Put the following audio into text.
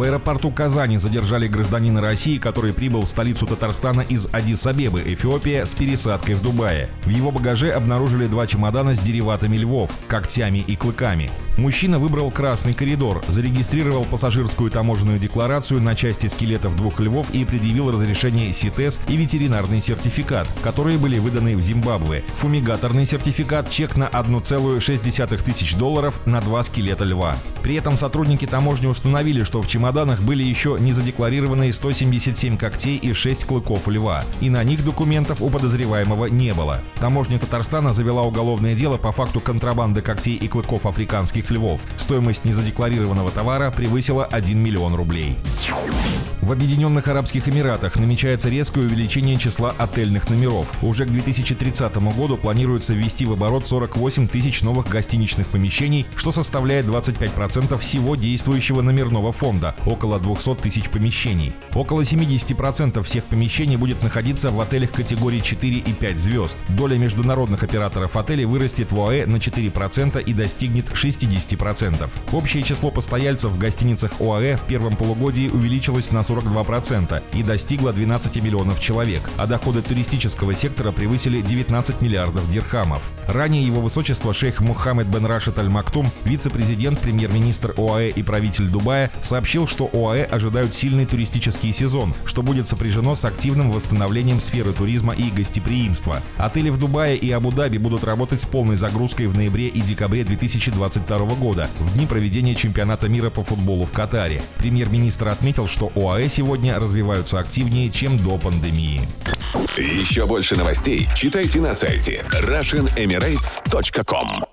В аэропорту Казани задержали гражданина России, который прибыл в столицу Татарстана из Адис-Абебы, Эфиопия, с пересадкой в Дубае. В его багаже обнаружили два чемодана с дериватами львов, когтями и клыками. Мужчина выбрал красный коридор, зарегистрировал пассажирскую таможенную декларацию на части скелетов двух львов и предъявил разрешение СИТЕС и ветеринарный сертификат, которые были выданы в Зимбабве. Фумигаторный сертификат, чек на 1,6 тысяч долларов на два скелета льва. При этом сотрудники таможни установили, что в чемодане чемоданах были еще не задекларированные 177 когтей и 6 клыков льва, и на них документов у подозреваемого не было. Таможня Татарстана завела уголовное дело по факту контрабанды когтей и клыков африканских львов. Стоимость незадекларированного товара превысила 1 миллион рублей. В Объединенных Арабских Эмиратах намечается резкое увеличение числа отельных номеров. Уже к 2030 году планируется ввести в оборот 48 тысяч новых гостиничных помещений, что составляет 25% всего действующего номерного фонда около 200 тысяч помещений. Около 70% всех помещений будет находиться в отелях категории 4 и 5 звезд. Доля международных операторов отелей вырастет в ОАЭ на 4% и достигнет 60%. Общее число постояльцев в гостиницах ОАЭ в первом полугодии увеличилось на 42% и достигло 12 миллионов человек, а доходы туристического сектора превысили 19 миллиардов дирхамов. Ранее его высочество шейх Мухаммед бен Рашид Аль Мактум, вице-президент, премьер-министр ОАЭ и правитель Дубая, сообщил, что ОАЭ ожидают сильный туристический сезон, что будет сопряжено с активным восстановлением сферы туризма и гостеприимства. Отели в Дубае и Абу-Даби будут работать с полной загрузкой в ноябре и декабре 2022 года, в дни проведения чемпионата мира по футболу в Катаре. Премьер-министр отметил, что ОАЭ сегодня развиваются активнее, чем до пандемии. Еще больше новостей читайте на сайте RussianEmirates.com